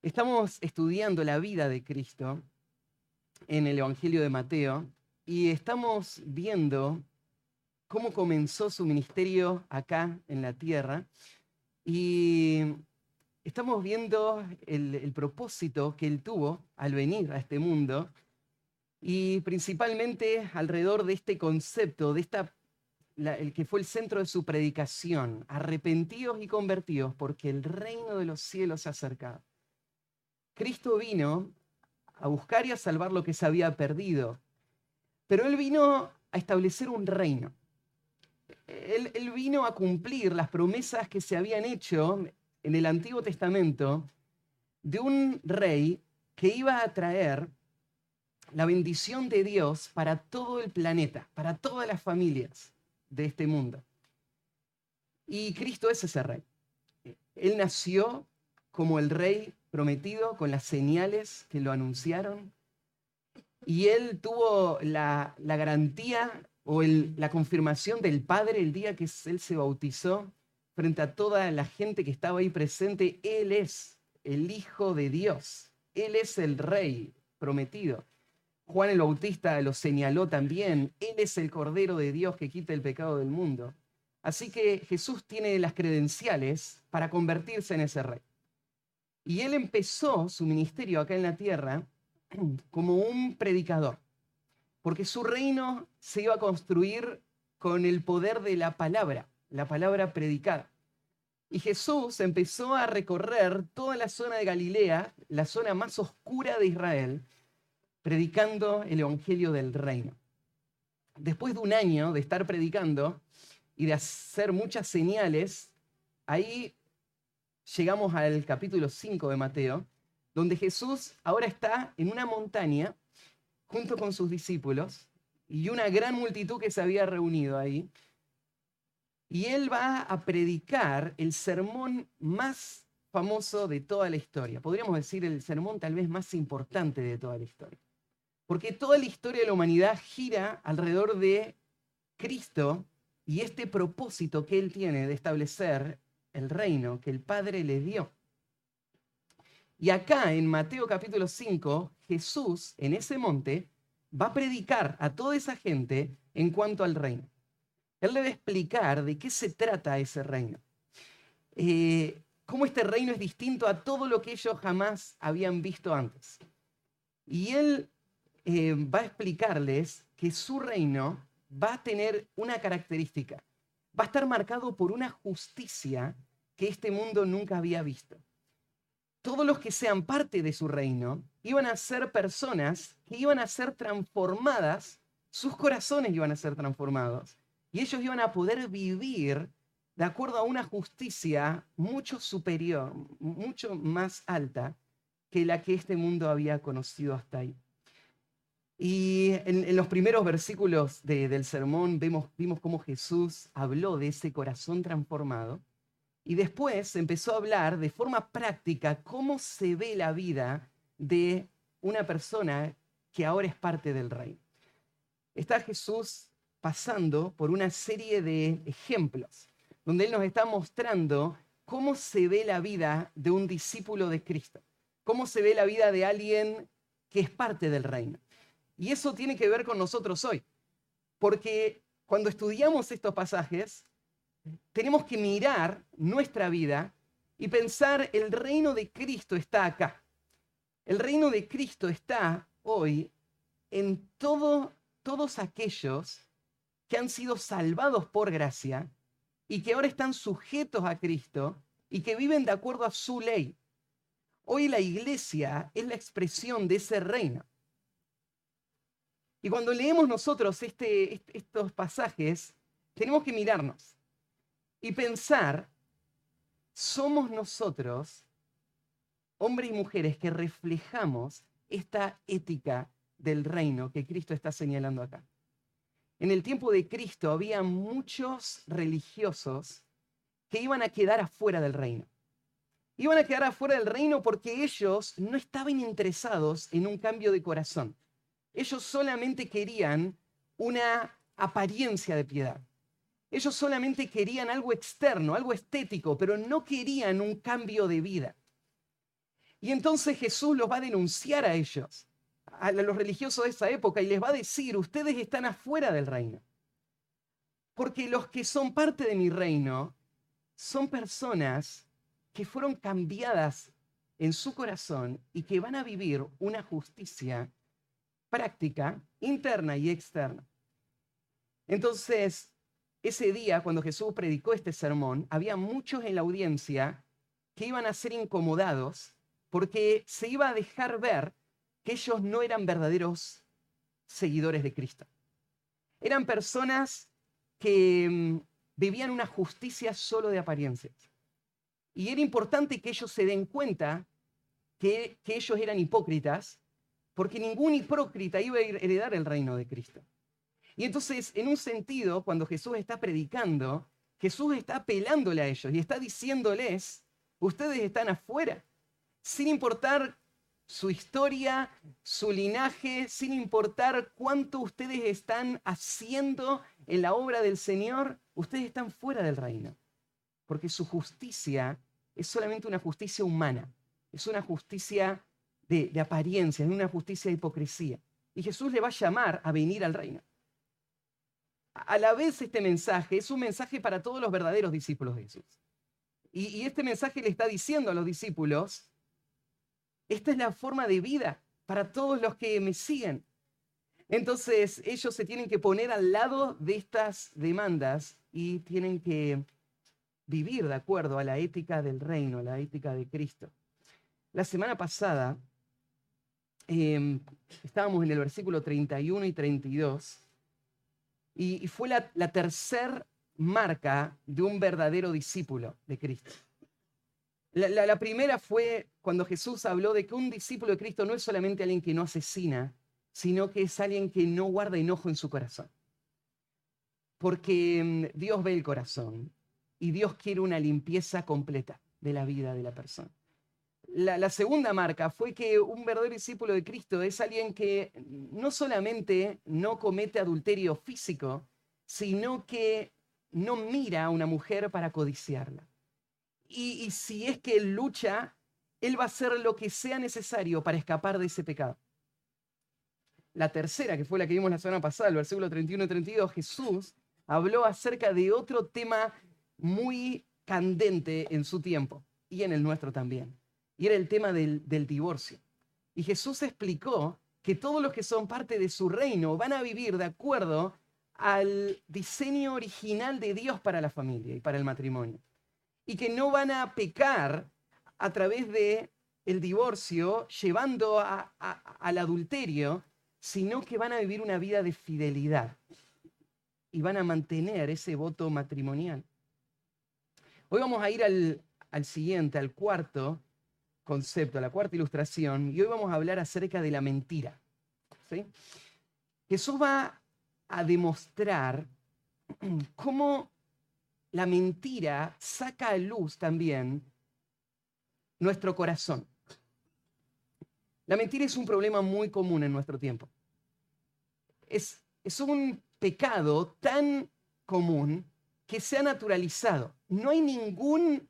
Estamos estudiando la vida de Cristo en el Evangelio de Mateo y estamos viendo cómo comenzó su ministerio acá en la tierra y estamos viendo el, propósito que él tuvo al venir a este mundo y principalmente alrededor de este concepto, de esta, el que fue el centro de su predicación, arrepentidos y convertidos porque el reino de los cielos se ha. Cristo vino a buscar y a salvar lo que se había perdido, pero Él vino a establecer un reino. Él, vino a cumplir las promesas que se habían hecho en el Antiguo Testamento de un rey que iba a traer la bendición de Dios para todo el planeta, para todas las familias de este mundo. Y Cristo es ese rey. Él nació como el rey prometido con las señales que lo anunciaron. Y él tuvo la, garantía o la confirmación del Padre el día que él se bautizó frente a toda la gente que estaba ahí presente. Él es el Hijo de Dios. Él es el Rey prometido. Juan el Bautista lo señaló también. Él es el Cordero de Dios que quita el pecado del mundo. Así que Jesús tiene las credenciales para convertirse en ese rey. Y él empezó su ministerio acá en la tierra como un predicador, porque su reino se iba a construir con el poder de la palabra, la palabra predicada. Y Jesús empezó a recorrer toda la zona de Galilea, la zona más oscura de Israel, predicando el Evangelio del reino. Después de un año de estar predicando y de hacer muchas señales, ahí llegamos al capítulo 5 de Mateo, donde Jesús ahora está en una montaña junto con sus discípulos y una gran multitud que se había reunido ahí. Y él va a predicar el sermón más famoso de toda la historia. Podríamos decir el sermón tal vez más importante de toda la historia. Porque toda la historia de la humanidad gira alrededor de Cristo y este propósito que él tiene de establecer el reino que el Padre le dio. Y acá en Mateo capítulo 5, Jesús en ese monte va a predicar a toda esa gente en cuanto al reino. Él le va a explicar de qué se trata ese reino. Eh, cómo este reino es distinto a todo lo que ellos jamás habían visto antes. Y él eh, va a explicarles que su reino va a tener una característica. Va a estar marcado por una justicia que este mundo nunca había visto. Todos los que sean parte de su reino iban a ser personas que iban a ser transformadas, sus corazones iban a ser transformados, y ellos iban a poder vivir de acuerdo a una justicia mucho superior, mucho más alta que la que este mundo había conocido hasta ahí. Y en, los primeros versículos del sermón vemos, vimos cómo Jesús habló de ese corazón transformado y después empezó a hablar de forma práctica cómo se ve la vida de una persona que ahora es parte del rey. Está Jesús pasando por una serie de ejemplos, donde Él nos está mostrando cómo se ve la vida de un discípulo de Cristo, cómo se ve la vida de alguien que es parte del reino. Y eso tiene que ver con nosotros hoy, porque cuando estudiamos estos pasajes, tenemos que mirar nuestra vida y pensar, el reino de Cristo está acá. El reino de Cristo está hoy en todo, todos aquellos que han sido salvados por gracia y que ahora están sujetos a Cristo y que viven de acuerdo a su ley. Hoy la iglesia es la expresión de ese reino. Y cuando leemos nosotros este, estos pasajes, tenemos que mirarnos y pensar, somos nosotros, hombres y mujeres, que reflejamos esta ética del reino que Cristo está señalando acá. En el tiempo de Cristo había muchos religiosos que iban a quedar afuera del reino. Iban a quedar afuera del reino porque ellos no estaban interesados en un cambio de corazón. Ellos solamente querían una apariencia de piedad. Ellos solamente querían algo externo, algo estético, pero no querían un cambio de vida. Y entonces Jesús los va a denunciar a ellos, a los religiosos de esa época, y les va a decir, ustedes están afuera del reino. Porque los que son parte de mi reino son personas que fueron cambiadas en su corazón y que van a vivir una justicia práctica, interna y externa. Entonces, ese día, cuando Jesús predicó este sermón, había muchos en la audiencia que iban a ser incomodados porque se iba a dejar ver que ellos no eran verdaderos seguidores de Cristo. Eran personas que mm, vivían una justicia solo de apariencias. Y era importante que ellos se den cuenta que, que ellos eran hipócritas, porque ningún hipócrita iba a heredar el reino de Cristo. Y entonces, en un sentido, cuando Jesús está predicando, Jesús está apelándole a ellos y está diciéndoles, ustedes están afuera, sin importar su historia, su linaje, sin importar cuánto ustedes están haciendo en la obra del Señor, ustedes están fuera del reino. Porque su justicia es solamente una justicia humana, es una justicia de, de apariencia, es una justicia de hipocresía. Y Jesús le va a llamar a venir al reino a la vez este mensaje es un mensaje para todos los verdaderos discípulos de Jesús. Y, este mensaje le está diciendo a los discípulos, esta es la forma de vida para todos los que me siguen. Entonces ellos se tienen que poner al lado de estas demandas y tienen que vivir de acuerdo a la ética del reino, a la ética de Cristo. La semana pasada em, estábamos en el versículo 31 y 32 y, fue la, la tercer marca de un verdadero discípulo de Cristo. La, primera fue cuando Jesús habló de que un discípulo de Cristo no es solamente alguien que no asesina, sino que es alguien que no guarda enojo en su corazón. Porque mm, Dios ve el corazón y Dios quiere una limpieza completa de la vida de la persona. La, segunda marca fue que un verdadero discípulo de Cristo es alguien que no solamente no comete adulterio físico, sino que no mira a una mujer para codiciarla. Y, y si es que él lucha, él va a hacer lo que sea necesario para escapar de ese pecado. La tercera, que fue la que vimos la semana pasada, el versículo 31 y 32, Jesús habló acerca de otro tema muy candente en su tiempo y en el nuestro también y era el tema del, divorcio. Y Jesús explicó que todos los que son parte de su reino van a vivir de acuerdo al diseño original de Dios para la familia y para el matrimonio. Y que no van a pecar a través de el divorcio llevando al adulterio, sino que van a vivir una vida de fidelidad y van a mantener ese voto matrimonial. Hoy vamos a ir al, al siguiente, al cuarto, concepto, la cuarta ilustración, y hoy vamos a hablar acerca de la mentira. Jesús va a demostrar cómo la mentira saca a luz también nuestro corazón. La mentira es un problema muy común en nuestro tiempo. Es, es un pecado tan común que se ha naturalizado. No hay ningún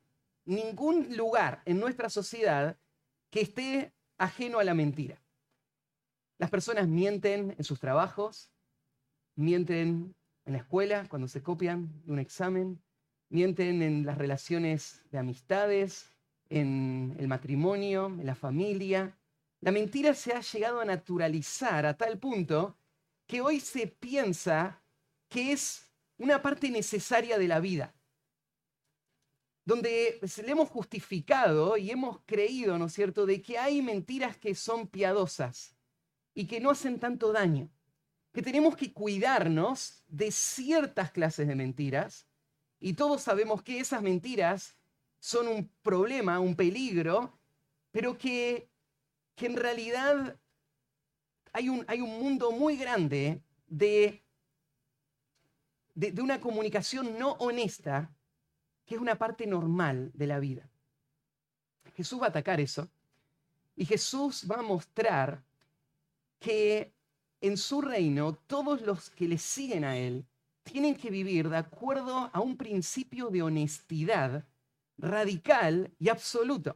ningún lugar en nuestra sociedad que esté ajeno a la mentira. Las personas mienten en sus trabajos, mienten en la escuela cuando se copian de un examen, mienten en las relaciones de amistades, en el matrimonio, en la familia. La mentira se ha llegado a naturalizar a tal punto que hoy se piensa que es una parte necesaria de la vida donde le hemos justificado y hemos creído, ¿no es cierto?, de que hay mentiras que son piadosas y que no hacen tanto daño, que tenemos que cuidarnos de ciertas clases de mentiras y todos sabemos que esas mentiras son un problema, un peligro, pero que, que en realidad hay un, hay un mundo muy grande de, de una comunicación no honesta que es una parte normal de la vida. Jesús va a atacar eso y Jesús va a mostrar que en su reino todos los que le siguen a Él tienen que vivir de acuerdo a un principio de honestidad radical y absoluto.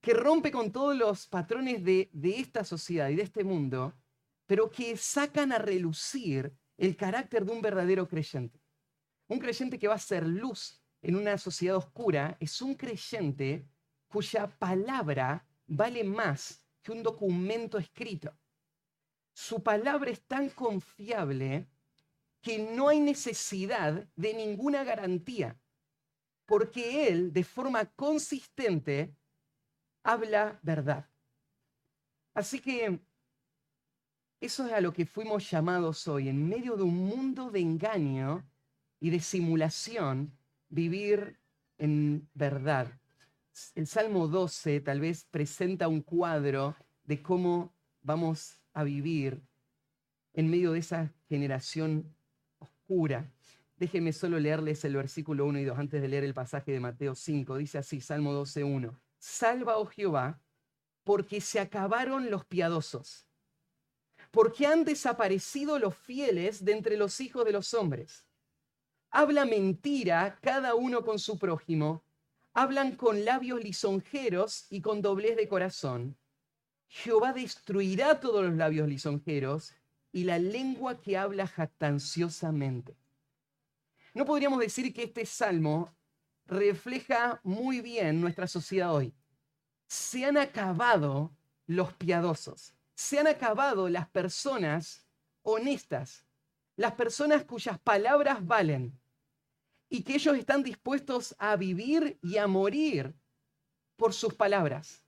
que rompe con todos los patrones de, de esta sociedad y de este mundo, pero que sacan a relucir el carácter de un verdadero creyente. Un creyente que va a ser luz en una sociedad oscura es un creyente cuya palabra vale más que un documento escrito. Su palabra es tan confiable que no hay necesidad de ninguna garantía, porque él de forma consistente habla verdad. Así que eso es a lo que fuimos llamados hoy, en medio de un mundo de engaño y de simulación, vivir en verdad. El Salmo 12 tal vez presenta un cuadro de cómo vamos a vivir en medio de esa generación oscura. Déjenme solo leerles el versículo 1 y 2 antes de leer el pasaje de Mateo 5. Dice así, Salmo 12, 1. Salva, oh Jehová, porque se acabaron los piadosos, porque han desaparecido los fieles de entre los hijos de los hombres. Habla mentira cada uno con su prójimo, hablan con labios lisonjeros y con doblez de corazón. Jehová destruirá todos los labios lisonjeros y la lengua que habla jactanciosamente. No podríamos decir que este salmo refleja muy bien nuestra sociedad hoy. Se han acabado los piadosos, se han acabado las personas honestas, las personas cuyas palabras valen y que ellos están dispuestos a vivir y a morir por sus palabras.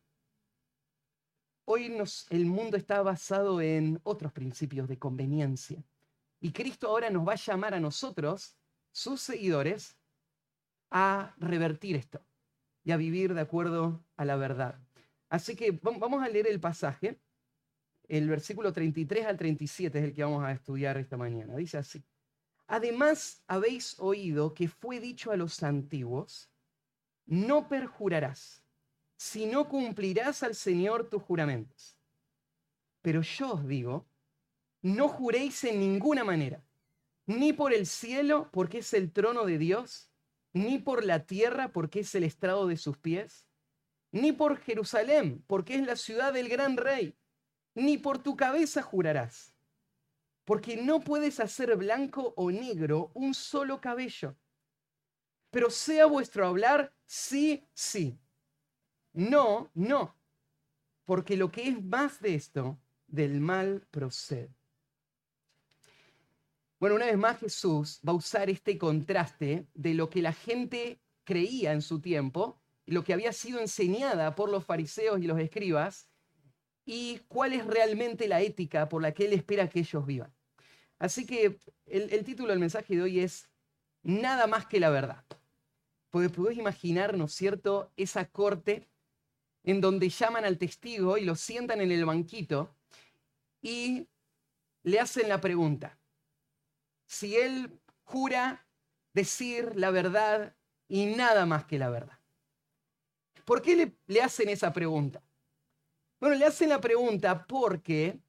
Hoy el mundo está basado en otros principios de conveniencia. Y Cristo ahora nos va a llamar a nosotros, sus seguidores, a revertir esto y a vivir de acuerdo a la verdad. Así que vamos a leer el pasaje. El versículo 33 al 37 es el que vamos a estudiar esta mañana. Dice así. Además habéis oído que fue dicho a los antiguos, no perjurarás, si no cumplirás al Señor tus juramentos. Pero yo os digo, no juréis en ninguna manera, ni por el cielo, porque es el trono de Dios, ni por la tierra, porque es el estrado de sus pies, ni por Jerusalén, porque es la ciudad del gran rey, ni por tu cabeza jurarás, porque no puedes hacer blanco o negro un solo cabello. Pero sea vuestro hablar sí, sí. No, no. Porque lo que es más de esto, del mal procede. Bueno, una vez más Jesús va a usar este contraste de lo que la gente creía en su tiempo, lo que había sido enseñada por los fariseos y los escribas, y cuál es realmente la ética por la que Él espera que ellos vivan. Así que el, título del mensaje de hoy es Nada más que la verdad. Porque podés imaginar, ¿no es cierto?, esa corte en donde llaman al testigo y lo sientan en el banquito y le hacen la pregunta, si él jura decir la verdad y nada más que la verdad. ¿Por qué le, hacen esa pregunta? Bueno, le hacen la pregunta porque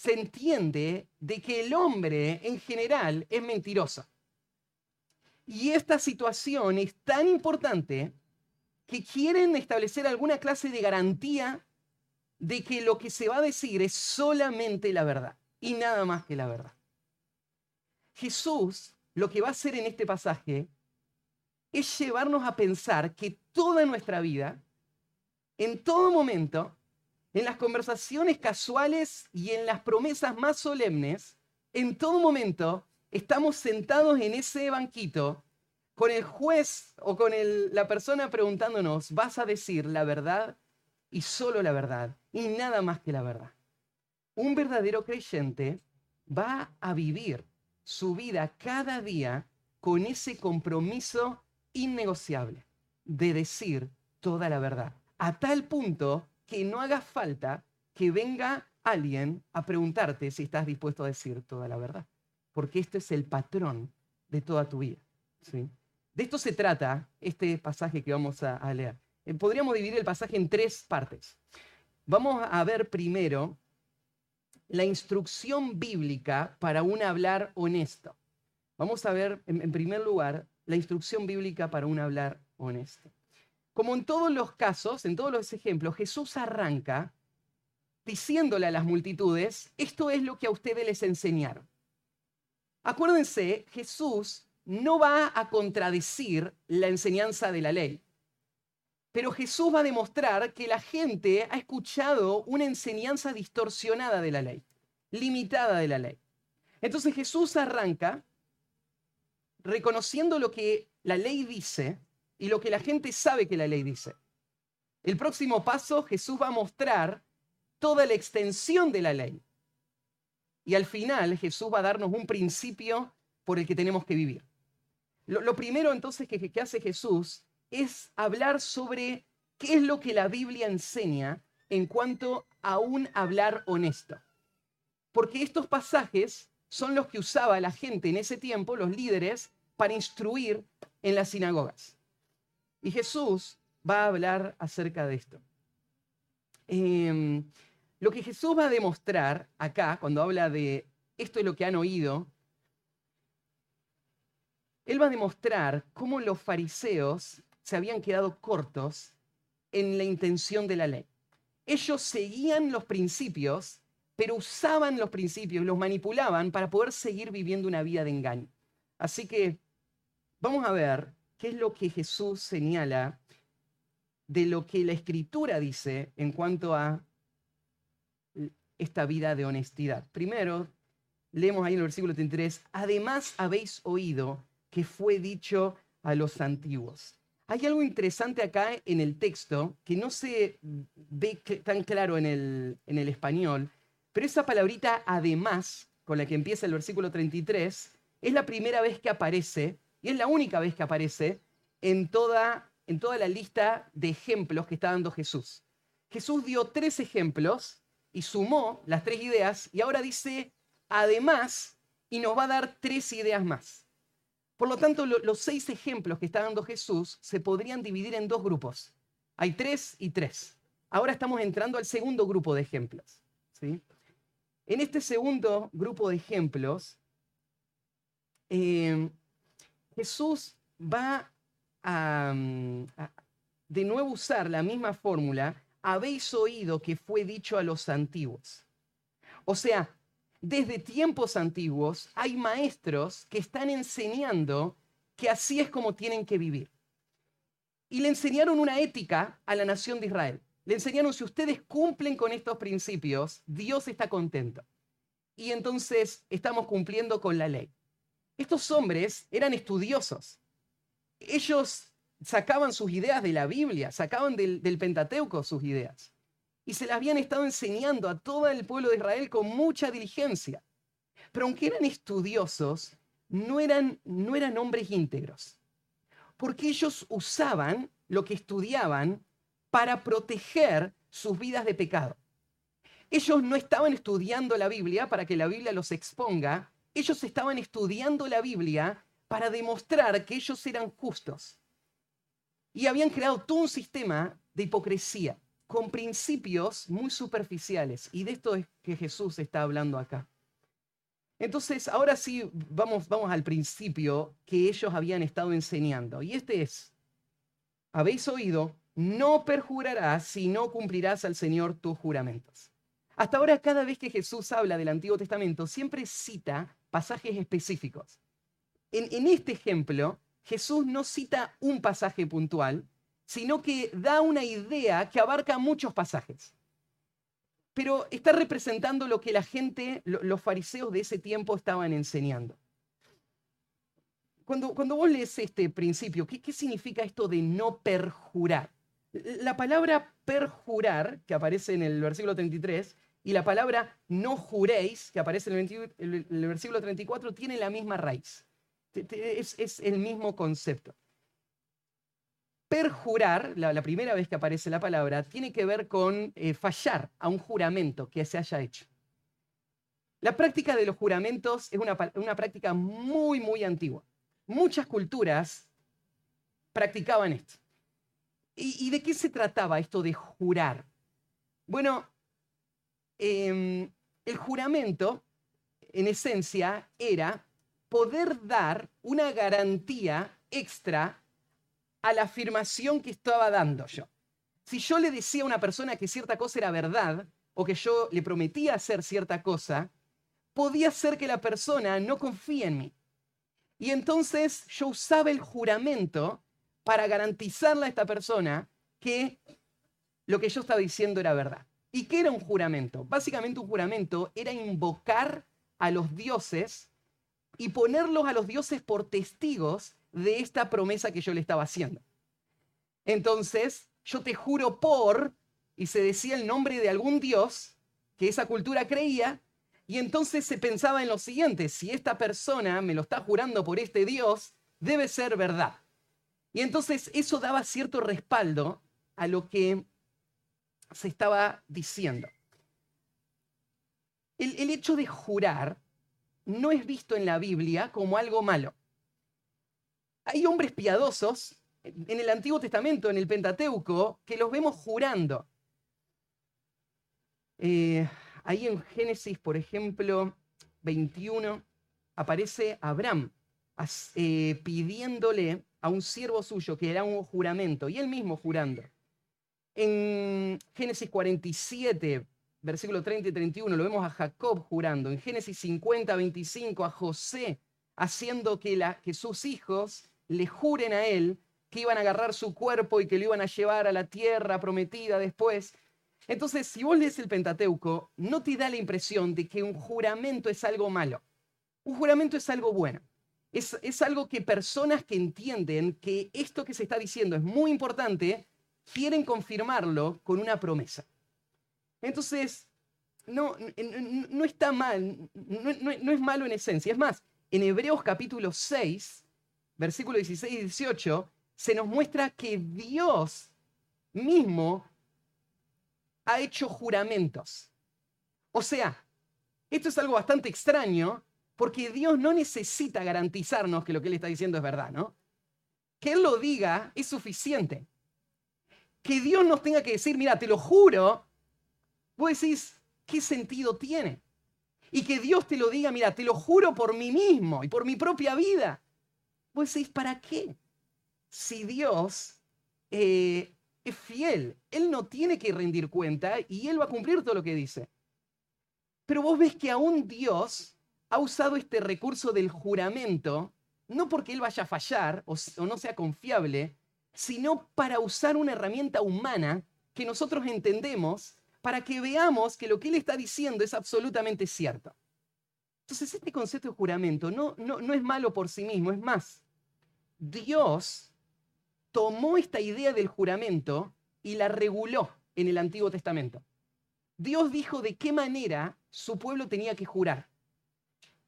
se entiende de que el hombre en general es mentiroso. Y esta situación es tan importante que quieren establecer alguna clase de garantía de que lo que se va a decir es solamente la verdad y nada más que la verdad. Jesús lo que va a hacer en este pasaje es llevarnos a pensar que toda nuestra vida, en todo momento, en las conversaciones casuales y en las promesas más solemnes, en todo momento estamos sentados en ese banquito con el juez o con la persona preguntándonos, ¿vas a decir la verdad y solo la verdad y nada más que la verdad? Un verdadero creyente va a vivir su vida cada día con ese compromiso innegociable de decir toda la verdad, a tal punto que no haga falta que venga alguien a preguntarte si estás dispuesto a decir toda la verdad, porque este es el patrón de toda tu vida. ¿sí? De esto se trata este pasaje que vamos a, a leer. Eh, podríamos dividir el pasaje en tres partes. Vamos a ver primero la instrucción bíblica para un hablar honesto. Vamos a ver, en, primer lugar, la instrucción bíblica para un hablar honesto. Como en todos los casos, en todos los ejemplos, Jesús arranca diciéndole a las multitudes, esto es lo que a ustedes les enseñaron. Acuérdense, Jesús no va a contradecir la enseñanza de la ley, pero Jesús va a demostrar que la gente ha escuchado una enseñanza distorsionada de la ley, limitada de la ley. Entonces Jesús arranca reconociendo lo que la ley dice y lo que la gente sabe que la ley dice. El próximo paso, Jesús va a mostrar toda la extensión de la ley. Y al final Jesús va a darnos un principio por el que tenemos que vivir. Lo, primero entonces que, que hace Jesús es hablar sobre qué es lo que la Biblia enseña en cuanto a un hablar honesto. Porque estos pasajes son los que usaba la gente en ese tiempo, los líderes, para instruir en las sinagogas. Y Jesús va a hablar acerca de esto. Em, lo que Jesús va a demostrar acá, cuando habla de esto es lo que han oído, Él va a demostrar cómo los fariseos se habían quedado cortos en la intención de la ley. Ellos seguían los principios, pero usaban los principios, los manipulaban para poder seguir viviendo una vida de engaño. Así que vamos a ver qué es lo que Jesús señala de lo que la escritura dice en cuanto a esta vida de honestidad. Primero, leemos ahí en el versículo 33, además habéis oído que fue dicho a los antiguos. Hay algo interesante acá en el texto que no se ve tan claro en el, español, pero esa palabrita además, con la que empieza el versículo 33, es la primera vez que aparece y es la única vez que aparece en toda, en toda la lista de ejemplos que está dando Jesús. Jesús dio tres ejemplos y sumó las tres ideas y ahora dice además y nos va a dar tres ideas más. Por lo tanto, los seis ejemplos que está dando Jesús se podrían dividir en dos grupos. Hay tres y tres. Ahora estamos entrando al segundo grupo de ejemplos. ¿sí? En este segundo grupo de ejemplos, eh, Jesús va a, a de nuevo usar la misma fórmula habéis oído que fue dicho a los antiguos. O sea, desde tiempos antiguos hay maestros que están enseñando que así es como tienen que vivir. Y le enseñaron una ética a la nación de Israel. Le enseñaron, si ustedes cumplen con estos principios, Dios está contento. Y entonces estamos cumpliendo con la ley. Estos hombres eran estudiosos. Ellos sacaban sus ideas de la Biblia, sacaban del, Pentateuco sus ideas. Y se las habían estado enseñando a todo el pueblo de Israel con mucha diligencia. Pero aunque eran estudiosos, no eran, no eran hombres íntegros. Porque ellos usaban lo que estudiaban para proteger sus vidas de pecado. Ellos no estaban estudiando la Biblia para que la Biblia los exponga, ellos estaban estudiando la Biblia para demostrar que ellos eran justos, y habían creado todo un sistema de hipocresía con principios muy superficiales. Y de esto es que Jesús está hablando acá. Entonces, ahora sí, vamos, vamos al principio que ellos habían estado enseñando. Y este es, habéis oído, no perjurarás si no cumplirás al Señor tus juramentos. Hasta ahora, cada vez que Jesús habla del Antiguo Testamento, siempre cita pasajes específicos. En, este ejemplo, Jesús no cita un pasaje puntual, sino que da una idea que abarca muchos pasajes. Pero está representando lo que la gente, los fariseos de ese tiempo estaban enseñando. Cuando, cuando vos lees este principio, ¿qué, ¿qué significa esto de no perjurar? La palabra perjurar, que aparece en el versículo 33, y la palabra no juréis, que aparece en el, el versículo 34, tienen la misma raíz. Es, el mismo concepto. Perjurar, la, primera vez que aparece la palabra, tiene que ver con eh, fallar a un juramento que se haya hecho. La práctica de los juramentos es una, práctica muy, muy antigua. Muchas culturas practicaban esto. ¿Y, de qué se trataba esto de jurar? Bueno, em, el juramento, en esencia, era poder dar una garantía extra a la afirmación que estaba dando yo. Si yo le decía a una persona que cierta cosa era verdad, o que yo le prometía hacer cierta cosa, podía ser que la persona no confíe en mí. Y entonces yo usaba el juramento para garantizarle a esta persona que lo que yo estaba diciendo era verdad. ¿Y qué era un juramento? Básicamente un juramento era invocar a los dioses y ponerlos a los dioses por testigos de esta promesa que yo le estaba haciendo. Entonces, yo te juro por, y se decía el nombre de algún dios que esa cultura creía, y entonces se pensaba en lo siguiente, si esta persona me lo está jurando por este dios, debe ser verdad. Y entonces eso daba cierto respaldo a lo que se estaba diciendo. El, hecho de jurar no es visto en la Biblia como algo malo. Hay hombres piadosos en el Antiguo Testamento, en el Pentateuco, que los vemos jurando. Eh, ahí en Génesis, por ejemplo, 21, aparece Abraham eh, pidiéndole a un siervo suyo que era un juramento, y él mismo jurando. En Génesis 47, versículo 30 y 31, lo vemos a Jacob jurando. En Génesis 50, 25, a José haciendo que, sus hijos le juren a él que iban a agarrar su cuerpo y que lo iban a llevar a la tierra prometida después. Entonces, si vos lees el Pentateuco, no te da la impresión de que un juramento es algo malo. Un juramento es algo bueno. Es algo que personas que entienden que esto que se está diciendo es muy importante, quieren confirmarlo con una promesa. Entonces, no, no está mal, no, es malo en esencia. Es más, en Hebreos capítulo 6, versículo 16 y 18, se nos muestra que Dios mismo ha hecho juramentos. O sea, esto es algo bastante extraño porque Dios no necesita garantizarnos que lo que Él está diciendo es verdad, ¿no? Que Él lo diga es suficiente que Dios nos tenga que decir, mira, te lo juro, vos decís, ¿qué sentido tiene? Y que Dios te lo diga, mira, te lo juro por mí mismo y por mi propia vida. Vos decís, ¿para qué? Si Dios eh, es fiel, Él no tiene que rendir cuenta y Él va a cumplir todo lo que dice. Pero vos ves que aún Dios ha usado este recurso del juramento, no porque Él vaya a fallar o no sea confiable, sino para usar una herramienta humana que nosotros entendemos para que veamos que lo que él está diciendo es absolutamente cierto. Entonces, este concepto de juramento no, no, no es malo por sí mismo, es más, Dios tomó esta idea del juramento y la reguló en el Antiguo Testamento. Dios dijo de qué manera su pueblo tenía que jurar.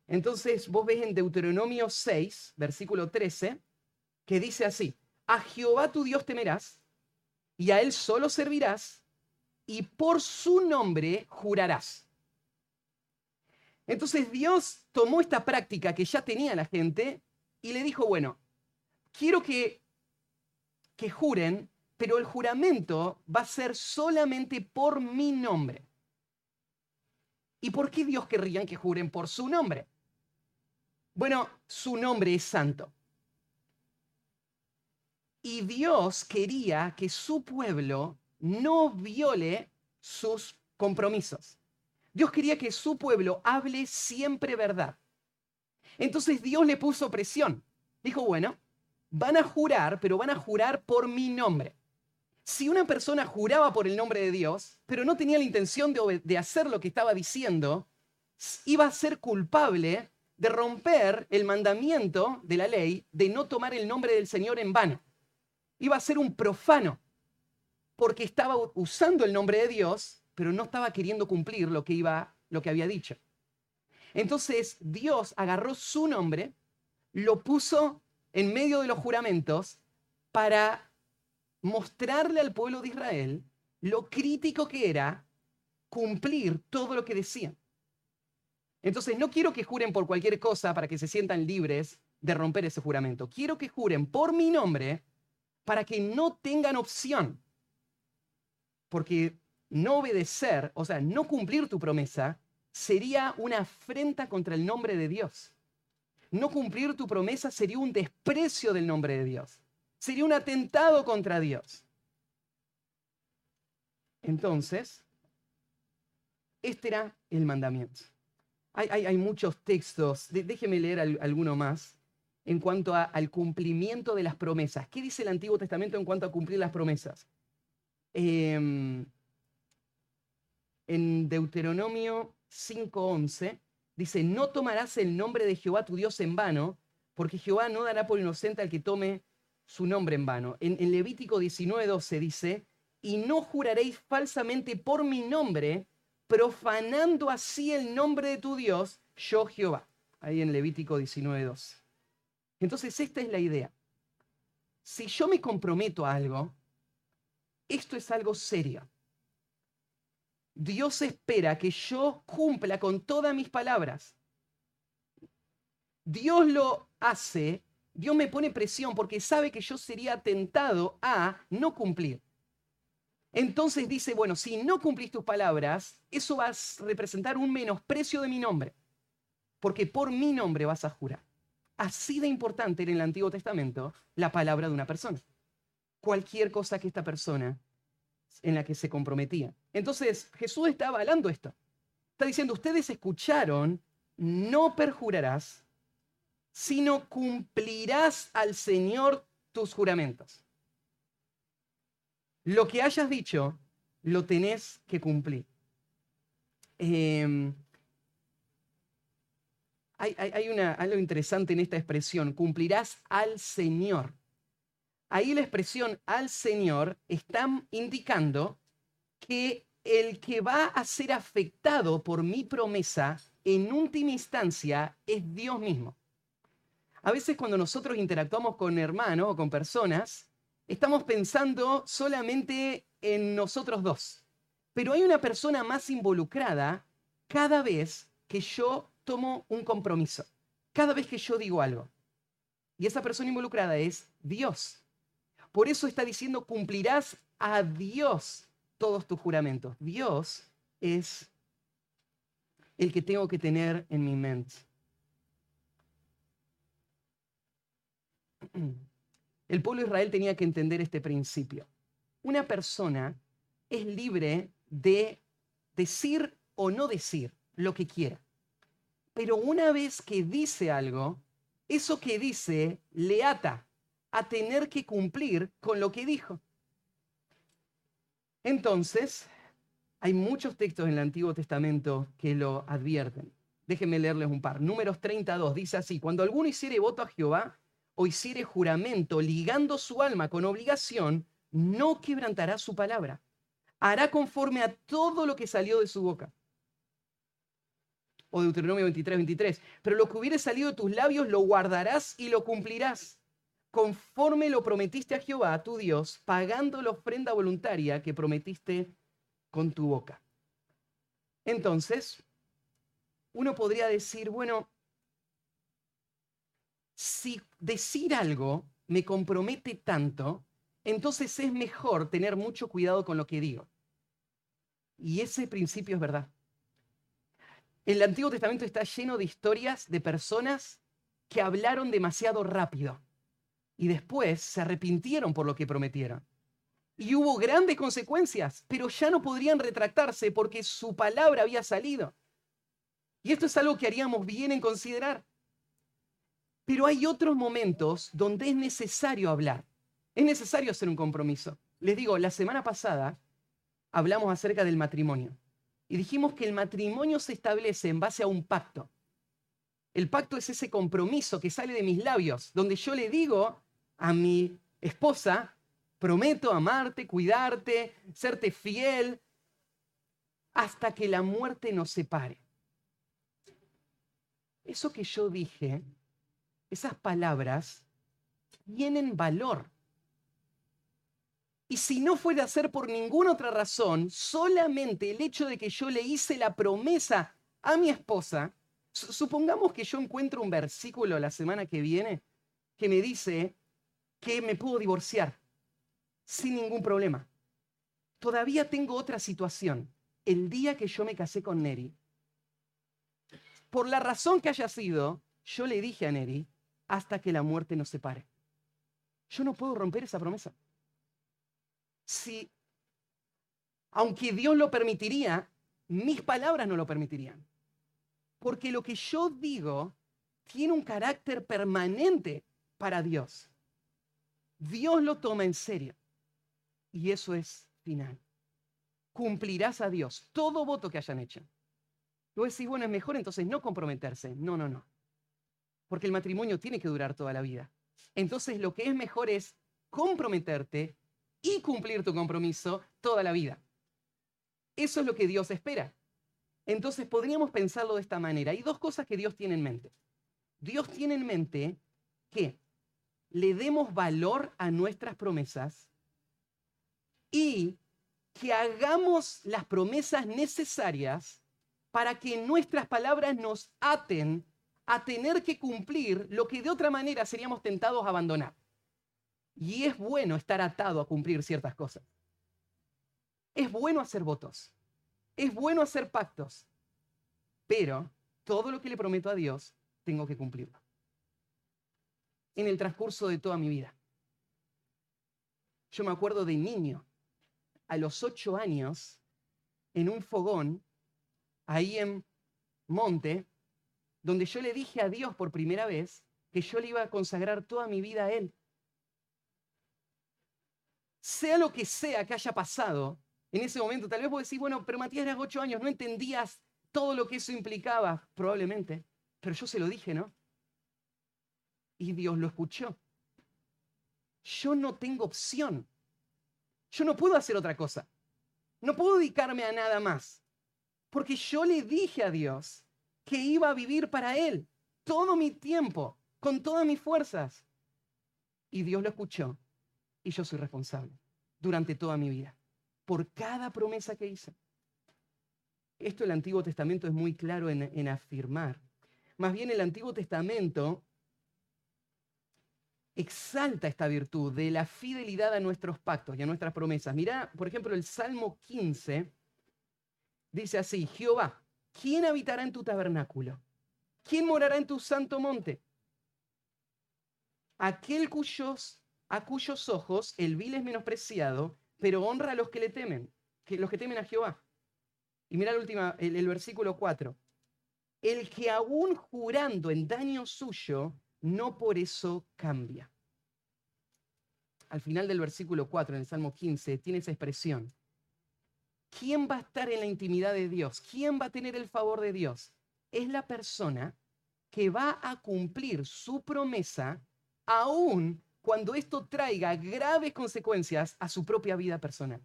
Entonces, vos ves en Deuteronomio 6, versículo 13, que dice así, a Jehová tu Dios temerás, y a Él solo servirás, y por su nombre jurarás. Entonces Dios tomó esta práctica que ya tenía la gente y le dijo, bueno, quiero que, que juren, pero el juramento va a ser solamente por mi nombre. ¿Y por qué Dios querrían que juren por su nombre? Bueno, su nombre es santo. Y Dios quería que su pueblo no viole sus compromisos. Dios quería que su pueblo hable siempre verdad. Entonces Dios le puso presión. Dijo, bueno, van a jurar, pero van a jurar por mi nombre. Si una persona juraba por el nombre de Dios, pero no tenía la intención de, de hacer lo que estaba diciendo, iba a ser culpable de romper el mandamiento de la ley de no tomar el nombre del Señor en vano iba a ser un profano, porque estaba usando el nombre de Dios, pero no estaba queriendo cumplir lo que, iba, lo que había dicho. Entonces Dios agarró su nombre, lo puso en medio de los juramentos para mostrarle al pueblo de Israel lo crítico que era cumplir todo lo que decían. Entonces, no quiero que juren por cualquier cosa para que se sientan libres de romper ese juramento. Quiero que juren por mi nombre para que no tengan opción. Porque no obedecer, o sea, no cumplir tu promesa, sería una afrenta contra el nombre de Dios. No cumplir tu promesa sería un desprecio del nombre de Dios. Sería un atentado contra Dios. Entonces, este era el mandamiento. Hay, muchos textos, déjeme leer alguno más, en cuanto al cumplimiento de las promesas. ¿Qué dice el Antiguo Testamento en cuanto a cumplir las promesas? Em, en Deuteronomio 5.11 dice, no tomarás el nombre de Jehová tu Dios en vano, porque Jehová no dará por inocente al que tome su nombre en vano. En, en Levítico 19.12 dice, y no juraréis falsamente por mi nombre, profanando así el nombre de tu Dios, yo Jehová. Ahí en Levítico 19.12. Entonces, esta es la idea. Si yo me comprometo a algo, esto es algo serio. Dios espera que yo cumpla con todas mis palabras. Dios lo hace, Dios me pone presión porque sabe que yo sería tentado a no cumplir. Entonces dice, bueno, si no cumplís tus palabras, eso va a representar un menosprecio de mi nombre, porque por mi nombre vas a jurar. Así de importante en el Antiguo Testamento la palabra de una persona. Cualquier cosa que esta persona en la que se comprometía. Entonces Jesús está avalando esto. Está diciendo, ustedes escucharon, no perjurarás, sino cumplirás al Señor tus juramentos. Lo que hayas dicho, lo tenés que cumplir. Em, hay, una, algo interesante en esta expresión, cumplirás al Señor. Ahí la expresión al Señor está indicando que el que va a ser afectado por mi promesa en última instancia es Dios mismo. A veces cuando nosotros interactuamos con hermanos o con personas, estamos pensando solamente en nosotros dos. Pero hay una persona más involucrada cada vez que yo tomo un compromiso, cada vez que yo digo algo. Y esa persona involucrada es Dios. Por eso está diciendo, cumplirás a Dios todos tus juramentos. Dios es el que tengo que tener en mi mente. El pueblo de Israel tenía que entender este principio. Una persona es libre de decir o no decir lo que quiera. Pero una vez que dice algo, eso que dice le ata a tener que cumplir con lo que dijo. Entonces, hay muchos textos en el Antiguo Testamento que lo advierten. Déjenme leerles un par. Números 32 dice así, cuando alguno hiciere voto a Jehová, o hiciere juramento ligando su alma con obligación, no quebrantará su palabra. Hará conforme a todo lo que salió de su boca. O Deuteronomio 23, 23. Pero lo que hubiere salido de tus labios lo guardarás y lo cumplirás, conforme lo prometiste a Jehová, tu Dios, pagando la ofrenda voluntaria que prometiste con tu boca. Entonces, uno podría decir, bueno, si decir algo me compromete tanto, entonces es mejor tener mucho cuidado con lo que digo. Y ese principio es verdad. El Antiguo Testamento está lleno de historias de personas que hablaron demasiado rápido y después se arrepintieron por lo que prometieron. Y hubo grandes consecuencias, pero ya no podrían retractarse porque su palabra había salido. Y esto es algo que haríamos bien en considerar. Pero hay otros momentos donde es necesario hablar. Es necesario hacer un compromiso. Les digo, la semana pasada hablamos acerca del matrimonio y dijimos que el matrimonio se establece en base a un pacto. El pacto es ese compromiso que sale de mis labios, donde yo le digo a mi esposa, prometo amarte, cuidarte, serte fiel, hasta que la muerte nos separe. Eso que yo dije esas palabras tienen valor. Y si no fuera a ser por ninguna otra razón, solamente el hecho de que yo le hice la promesa a mi esposa, supongamos que yo encuentro un versículo la semana que viene que me dice que me puedo divorciar sin ningún problema. Todavía tengo otra situación. El día que yo me casé con Neri, por la razón que haya sido, yo le dije a Neri, hasta que la muerte nos separe. yo no puedo romper esa promesa. Si, aunque Dios lo permitiría, mis palabras no lo permitirían. Porque lo que yo digo tiene un carácter permanente para Dios. Dios lo toma en serio. Y eso es final. Cumplirás a Dios todo voto que hayan hecho. Luego decís, bueno, es mejor entonces no comprometerse. No, no, no. Porque el matrimonio tiene que durar toda la vida. Entonces lo que es mejor es comprometerte y cumplir tu compromiso toda la vida. Eso es lo que Dios espera. Entonces podríamos pensarlo de esta manera. Hay dos cosas que Dios tiene en mente. Dios tiene en mente que le demos valor a nuestras promesas y que hagamos las promesas necesarias para que nuestras palabras nos aten a tener que cumplir lo que de otra manera seríamos tentados a abandonar. Y es bueno estar atado a cumplir ciertas cosas. Es bueno hacer votos. Es bueno hacer pactos. Pero todo lo que le prometo a Dios, tengo que cumplirlo. En el transcurso de toda mi vida. Yo me acuerdo de niño, a los ocho años, en un fogón, ahí en Monte, donde yo le dije a Dios por primera vez que yo le iba a consagrar toda mi vida a Él. Sea lo que sea que haya pasado en ese momento, tal vez vos decís, bueno, pero Matías eras ocho años, no entendías todo lo que eso implicaba, probablemente, pero yo se lo dije, ¿no? Y Dios lo escuchó. Yo no tengo opción. Yo no puedo hacer otra cosa. No puedo dedicarme a nada más. Porque yo le dije a Dios que iba a vivir para Él todo mi tiempo, con todas mis fuerzas. Y Dios lo escuchó y yo soy responsable durante toda mi vida, por cada promesa que hice. Esto el Antiguo Testamento es muy claro en, afirmar. Más bien el Antiguo Testamento exalta esta virtud de la fidelidad a nuestros pactos y a nuestras promesas. Mirá, por ejemplo, el Salmo 15 dice así, Jehová, ¿quién habitará en tu tabernáculo? ¿Quién morará en tu santo monte? Aquel cuyos, a cuyos ojos el vil es menospreciado, pero honra a los que le temen, que, los que temen a Jehová. Y mira el, el versículo 4. El que aún jurando en daño suyo, no por eso cambia. Al final del versículo 4, en el Salmo 15, tiene esa expresión. ¿Quién va a estar en la intimidad de Dios? ¿Quién va a tener el favor de Dios? Es la persona que va a cumplir su promesa aún cuando esto traiga graves consecuencias a su propia vida personal.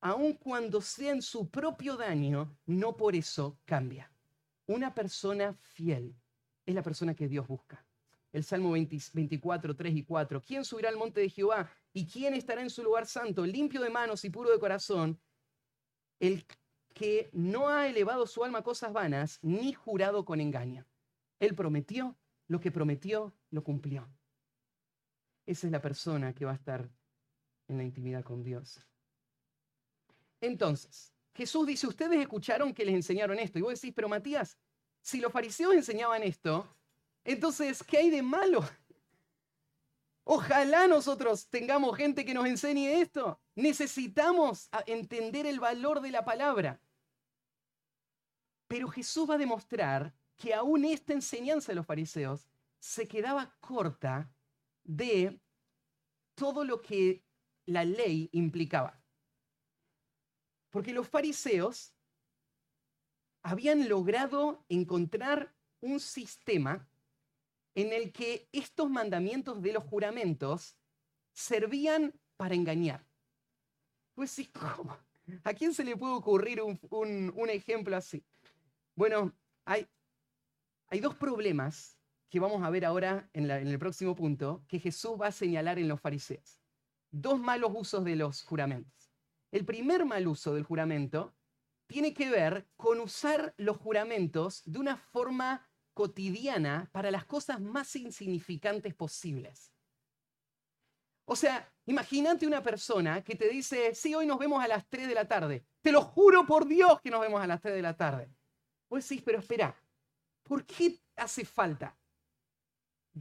Aun cuando sea en su propio daño, no por eso cambia. Una persona fiel es la persona que Dios busca. El Salmo 24, 3 y 4. ¿Quién subirá al monte de Jehová? ¿Y quién estará en su lugar santo, limpio de manos y puro de corazón? el que no ha elevado su alma a cosas vanas, ni jurado con engaño. Él prometió, lo que prometió, lo cumplió. Esa es la persona que va a estar en la intimidad con Dios. Entonces, Jesús dice, ustedes escucharon que les enseñaron esto. Y vos decís, pero Matías, si los fariseos enseñaban esto, entonces, ¿qué hay de malo? Ojalá nosotros tengamos gente que nos enseñe esto. Necesitamos entender el valor de la palabra. Pero Jesús va a demostrar que aún esta enseñanza de los fariseos se quedaba corta de todo lo que la ley implicaba. Porque los fariseos habían logrado encontrar un sistema en el que estos mandamientos de los juramentos servían para engañar. Pues sí, ¿cómo? ¿A quién se le puede ocurrir un, ejemplo así? Bueno, hay, hay, dos problemas que vamos a ver ahora en, el próximo punto que Jesús va a señalar en los fariseos. Dos malos usos de los juramentos. El primer mal uso del juramento tiene que ver con usar los juramentos de una forma cotidiana para las cosas más insignificantes posibles. O sea, imagínate una persona que te dice, sí, hoy nos vemos a las 3 de la tarde. Te lo juro por Dios que nos vemos a las 3 de la tarde. Pues sí, pero espera, ¿por qué hace falta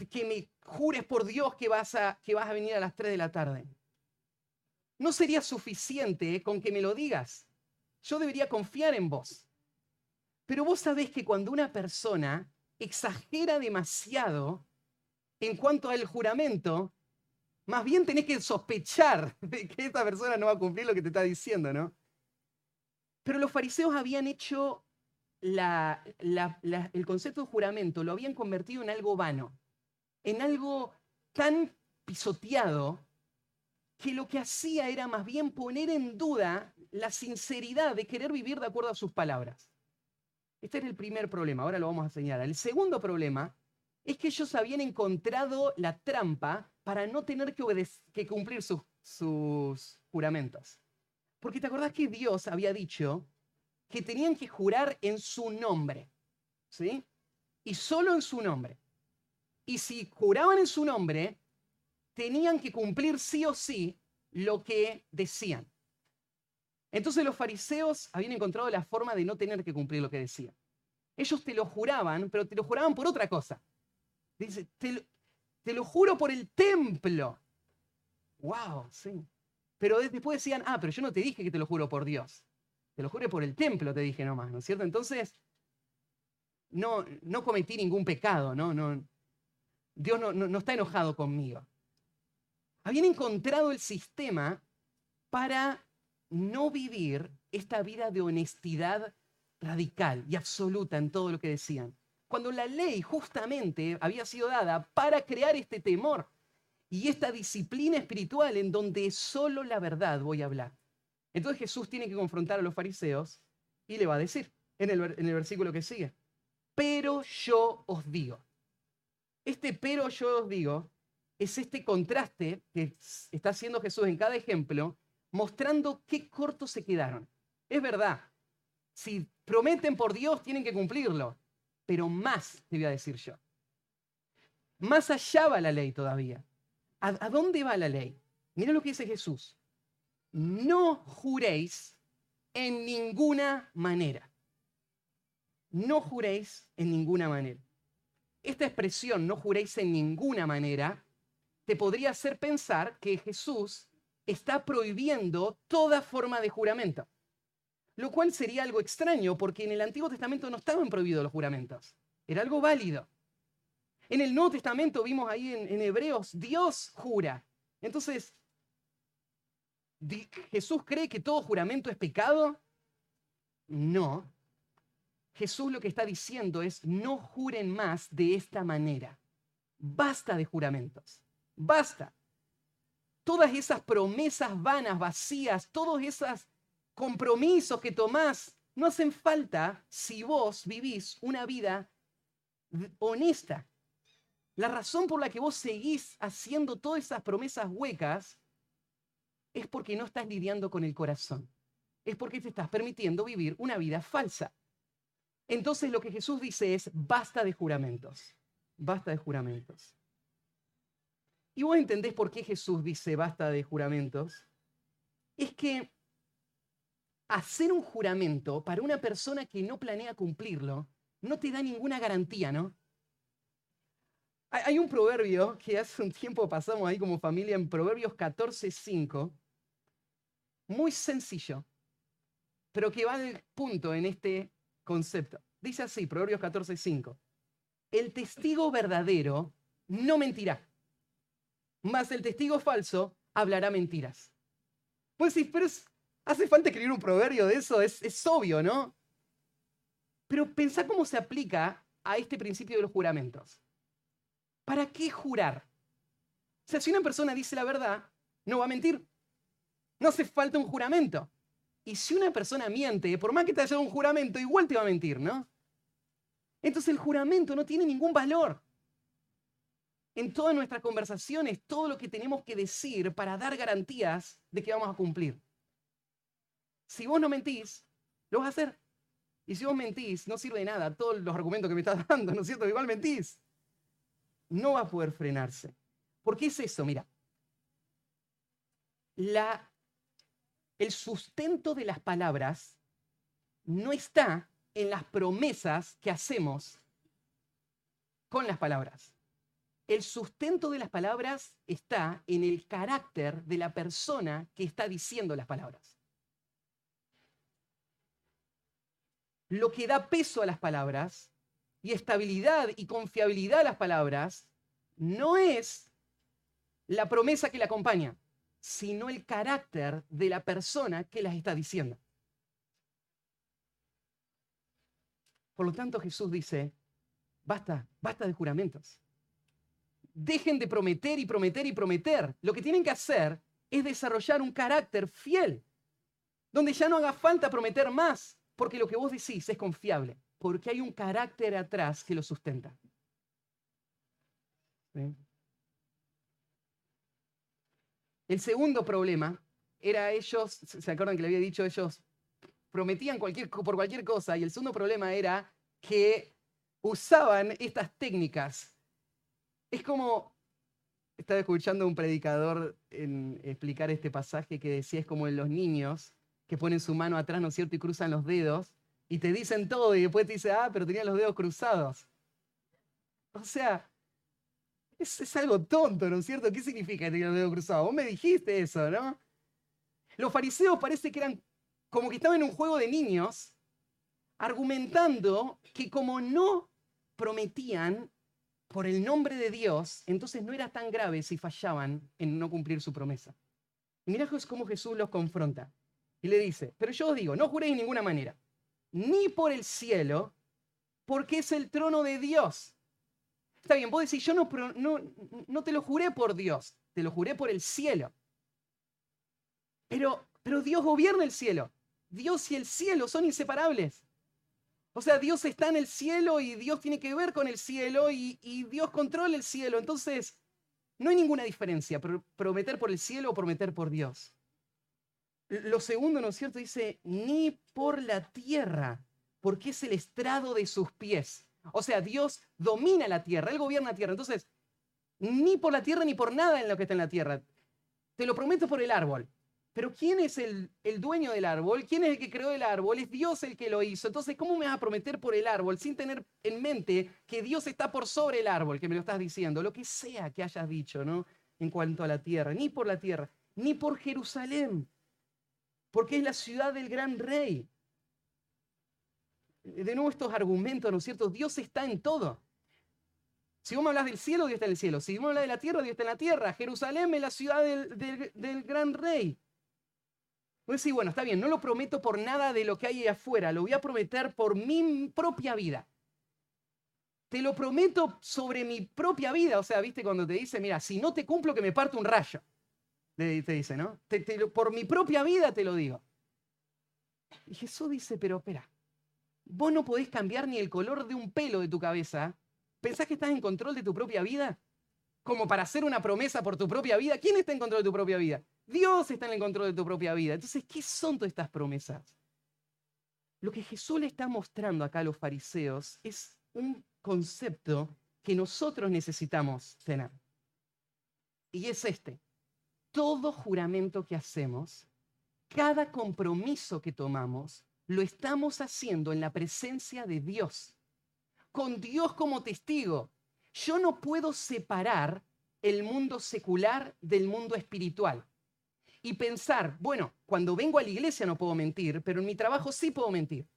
que me jures por Dios que vas, a, que vas a venir a las 3 de la tarde. No sería suficiente con que me lo digas. Yo debería confiar en vos. Pero vos sabés que cuando una persona exagera demasiado en cuanto al juramento, más bien tenés que sospechar de que esta persona no va a cumplir lo que te está diciendo, ¿no? Pero los fariseos habían hecho el concepto de juramento, lo habían convertido en algo vano, en algo tan pisoteado que lo que hacía era más bien poner en duda la sinceridad de querer vivir de acuerdo a sus palabras. Este era el primer problema, ahora lo vamos a señalar. El segundo problema es que ellos habían encontrado la trampa para no tener que, cumplir sus, sus juramentos. Porque te acordás que Dios había dicho que tenían que jurar en su nombre, ¿sí? Y solo en su nombre. Y si juraban en su nombre, tenían que cumplir sí o sí lo que decían. Entonces los fariseos habían encontrado la forma de no tener que cumplir lo que decían. Ellos te lo juraban, pero te lo juraban por otra cosa. Dice, te lo, juro por el templo. ¡Wow! Sí. Pero después decían, ah, pero yo no te dije que te lo juro por Dios. Te lo juro por el templo, te dije nomás, ¿no es cierto? Entonces, no, no cometí ningún pecado, ¿no? no Dios no, está enojado conmigo habían encontrado el sistema para no vivir esta vida de honestidad radical y absoluta en todo lo que decían. Cuando la ley justamente había sido dada para crear este temor y esta disciplina espiritual en donde solo la verdad voy a hablar. Entonces Jesús tiene que confrontar a los fariseos y le va a decir en el, en el versículo que sigue, pero yo os digo. Este pero yo os digo es este contraste que está haciendo Jesús en cada ejemplo, mostrando qué cortos se quedaron. Es verdad, si prometen por Dios, tienen que cumplirlo, pero más te voy a decir yo. Más allá va la ley todavía. ¿A, dónde va la ley? Mira lo que dice Jesús. No juréis en ninguna manera. No juréis en ninguna manera. Esta expresión, no juréis en ninguna manera, te podría hacer pensar que Jesús está prohibiendo toda forma de juramento. Lo cual sería algo extraño porque en el Antiguo Testamento no estaban prohibidos los juramentos. Era algo válido. En el Nuevo Testamento vimos ahí en, Hebreos, Dios jura. Entonces, ¿Jesús cree que todo juramento es pecado? No. Jesús lo que está diciendo es, no juren más de esta manera. Basta de juramentos. Basta. Todas esas promesas vanas, vacías, todos esos compromisos que tomás, no hacen falta si vos vivís una vida honesta. La razón por la que vos seguís haciendo todas esas promesas huecas es porque no estás lidiando con el corazón. Es porque te estás permitiendo vivir una vida falsa. Entonces lo que Jesús dice es, basta de juramentos. Basta de juramentos. Y vos entendés por qué Jesús dice basta de juramentos. Es que hacer un juramento para una persona que no planea cumplirlo no te da ninguna garantía, ¿no? Hay un proverbio que hace un tiempo pasamos ahí como familia en Proverbios 14:5, muy sencillo, pero que va al punto en este concepto. Dice así, Proverbios 14:5, el testigo verdadero no mentirá más el testigo falso hablará mentiras. Pues sí, pero hace falta escribir un proverbio de eso, es, es obvio, ¿no? Pero pensá cómo se aplica a este principio de los juramentos. ¿Para qué jurar? O sea, si una persona dice la verdad, no va a mentir. No hace falta un juramento. Y si una persona miente, por más que te haya un juramento, igual te va a mentir, ¿no? Entonces el juramento no tiene ningún valor en todas nuestras conversaciones todo lo que tenemos que decir para dar garantías de que vamos a cumplir. Si vos no mentís, lo vas a hacer. Y si vos mentís, no sirve de nada todos los argumentos que me estás dando, ¿no es cierto? Igual mentís. No va a poder frenarse. ¿Por qué es eso? Mira, la, el sustento de las palabras no está en las promesas que hacemos con las palabras. el sustento de las palabras está en el carácter de la persona que está diciendo las palabras. Lo que da peso a las palabras y estabilidad y confiabilidad a las palabras no es la promesa que la acompaña, sino el carácter de la persona que las está diciendo. Por lo tanto, Jesús dice, basta, basta de juramentos. Dejen de prometer y prometer y prometer. Lo que tienen que hacer es desarrollar un carácter fiel, donde ya no haga falta prometer más, porque lo que vos decís es confiable, porque hay un carácter atrás que lo sustenta. El segundo problema era ellos, ¿se acuerdan que le había dicho ellos? Prometían cualquier, por cualquier cosa y el segundo problema era que usaban estas técnicas. Es como, estaba escuchando a un predicador en explicar este pasaje que decía es como en los niños que ponen su mano atrás, ¿no es cierto? Y cruzan los dedos y te dicen todo y después te dice, ah, pero tenía los dedos cruzados. O sea, es, algo tonto, ¿no es cierto? ¿Qué significa tener los dedos cruzados? Vos me dijiste eso, ¿no? Los fariseos parece que eran como que estaban en un juego de niños, argumentando que como no prometían por el nombre de Dios, entonces no era tan grave si fallaban en no cumplir su promesa. Y mirá cómo Jesús los confronta. Y le dice, pero yo os digo, no juréis de ninguna manera, ni por el cielo, porque es el trono de Dios Está bien, vos decís, yo no, no, te lo juré por Dios, te lo juré por el cielo. Pero, pero Dios gobierna el cielo. Dios y el cielo son inseparables. O sea, Dios está en el cielo y Dios tiene que ver con el cielo y Dios controla el cielo. Entonces, no hay ninguna diferencia, prometer por el cielo o prometer por Dios. Lo segundo, ¿no es cierto? Dice, ni por la tierra, porque es el estrado de sus pies. O sea, Dios domina la tierra, Él gobierna la tierra. Entonces, ni por la tierra ni por nada en lo que está en la tierra. Te lo prometo por el árbol. Pero ¿quién es el, el, dueño del árbol? ¿Quién es el que creó el árbol? Es Dios el que lo hizo. Entonces, ¿cómo me vas a prometer por el árbol sin tener en mente que Dios está por sobre el árbol, que me lo estás diciendo? Lo que sea que hayas dicho, ¿no? En cuanto a la tierra. Ni por la tierra, ni por Jerusalén. Porque es la ciudad del gran rey de nuevo estos argumentos, ¿no es cierto? Dios está en todo. Si vos me hablas del cielo, Dios está en el cielo. Si vos me hablas de la tierra, Dios está en la tierra. Jerusalén es la ciudad del, gran rey. Pues sí, bueno, está bien, no lo prometo por nada de lo que hay afuera, lo voy a prometer por mi propia vida. Te lo prometo sobre mi propia vida. O sea, viste cuando te dice, mira, si no te cumplo, que me parto un rayo. Te, dice, ¿no? por mi propia vida te lo digo. Y Jesús dice, pero espera, Vos no podés cambiar ni el color de un pelo de tu cabeza. ¿Pensás que estás en control de tu propia vida? Como para hacer una promesa por tu propia vida. ¿Quién está en control de tu propia vida? Dios está en el control de tu propia vida. Entonces, ¿qué son todas estas promesas? Lo que Jesús le está mostrando acá a los fariseos es un concepto que nosotros necesitamos tener. Y es este. Todo juramento que hacemos, cada compromiso que tomamos, lo estamos haciendo en la presencia de Dios, con Dios como testigo. Yo no puedo separar el mundo secular del mundo espiritual y pensar, bueno, cuando vengo a la iglesia no puedo mentir, pero en mi trabajo sí puedo mentir.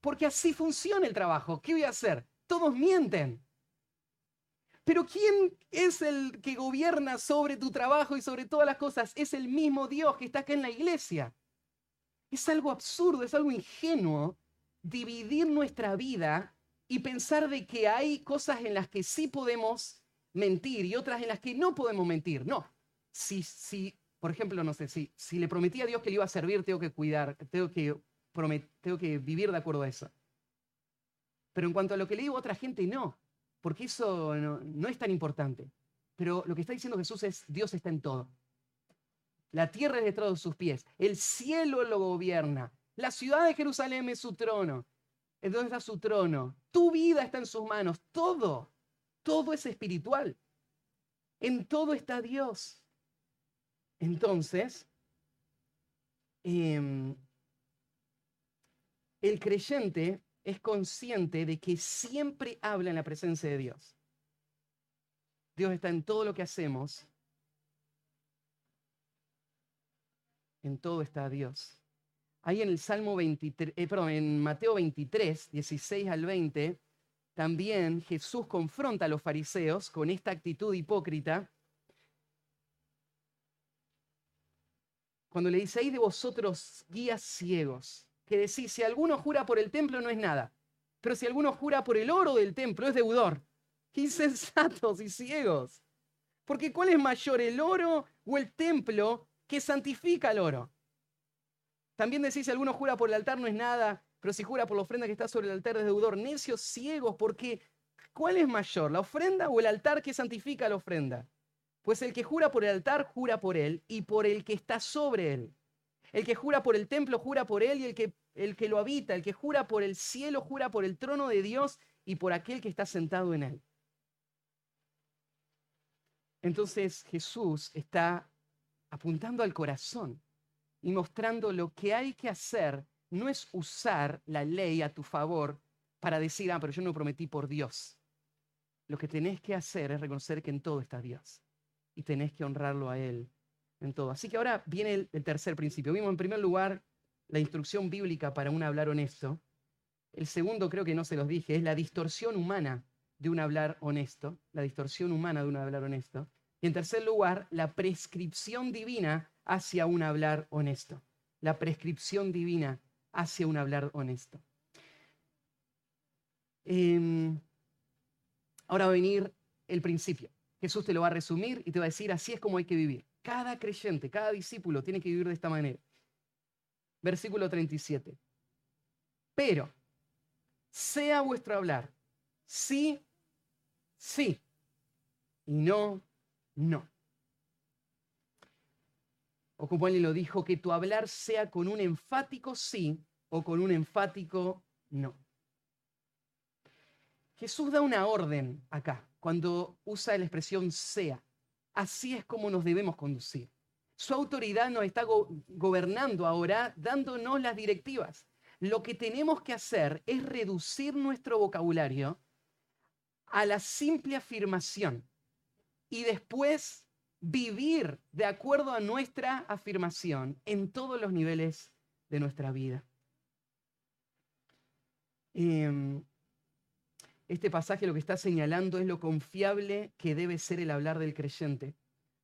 Porque así funciona el trabajo. ¿Qué voy a hacer? Todos mienten. Pero ¿quién es el que gobierna sobre tu trabajo y sobre todas las cosas? Es el mismo Dios que está acá en la iglesia. Es algo absurdo, es algo ingenuo dividir nuestra vida y pensar de que hay cosas en las que sí podemos mentir y otras en las que no podemos mentir. No. Si, si por ejemplo, no sé, si, le prometí a Dios que le iba a servir, tengo que cuidar, tengo que, tengo que vivir de acuerdo a eso. Pero en cuanto a lo que le digo a otra gente, no, porque eso no es tan importante. Pero lo que está diciendo Jesús es, Dios está en todo. La tierra es detrás de sus pies. El cielo lo gobierna. La ciudad de Jerusalén es su trono. Entonces está su trono. Tu vida está en sus manos. Todo. Todo es espiritual. En todo está Dios. Entonces, em, el creyente es consciente de que siempre habla en la presencia de Dios. Dios está en todo lo que hacemos. En todo está Dios. Ahí en el Salmo 23, eh, perdón, en Mateo 23, 16 al 20, también Jesús confronta a los fariseos con esta actitud hipócrita. Cuando le dice, ahí de vosotros guías ciegos, que decís, si alguno jura por el templo no es nada, pero si alguno jura por el oro del templo es deudor. ¡Qué insensatos y ciegos! Porque ¿cuál es mayor, el oro o el templo que santifica el oro? También decís, si alguno jura por el altar no es nada, pero si jura por la ofrenda que está sobre el altar es deudor. Necios ciegos, porque ¿cuál es mayor, la ofrenda o el altar que santifica la ofrenda? Pues el que jura por el altar, jura por él y por el que está sobre él. El que jura por el templo, jura por él y el que, el que lo habita. El que jura por el cielo, jura por el trono de Dios y por aquel que está sentado en él. Entonces Jesús está apuntando al corazón y mostrando lo que hay que hacer no es usar la ley a tu favor para decir, ah, pero yo no prometí por Dios. Lo que tenés que hacer es reconocer que en todo está Dios y tenés que honrarlo a Él en todo. Así que ahora viene el, tercer principio. Vimos en primer lugar la instrucción bíblica para un hablar honesto. El segundo, creo que no se los dije, es la distorsión humana de un hablar honesto, la distorsión humana de un hablar honesto. Y en tercer lugar, la prescripción divina hacia un hablar honesto. La prescripción divina hacia un hablar honesto. Em, ahora va a venir el principio. Jesús te lo va a resumir y te va a decir, así es como hay que vivir. Cada creyente, cada discípulo tiene que vivir de esta manera. Versículo 37. Pero, sea vuestro hablar, sí, sí, y no, no. O como él lo dijo, que tu hablar sea con un enfático sí o con un enfático no. Jesús da una orden acá, cuando usa la expresión sea. Así es como nos debemos conducir. Su autoridad nos está gobernando ahora, dándonos las directivas. Lo que tenemos que hacer es reducir nuestro vocabulario a la simple afirmación y después vivir de acuerdo a nuestra afirmación en todos los niveles de nuestra vida. Em, este pasaje lo que está señalando es lo confiable que debe ser el hablar del creyente,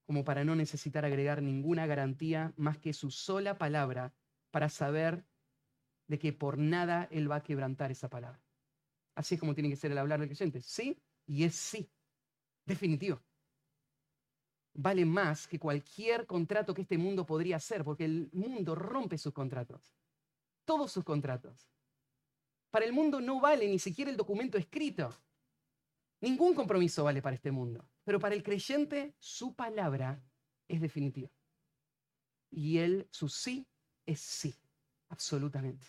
como para no necesitar agregar ninguna garantía más que su sola palabra para saber de que por nada él va a quebrantar esa palabra. Así es como tiene que ser el hablar del creyente. Sí y es sí. Definitivo vale más que cualquier contrato que este mundo podría hacer, porque el mundo rompe sus contratos, todos sus contratos. Para el mundo no vale ni siquiera el documento escrito. Ningún compromiso vale para este mundo, pero para el creyente su palabra es definitiva. Y él, su sí, es sí, absolutamente.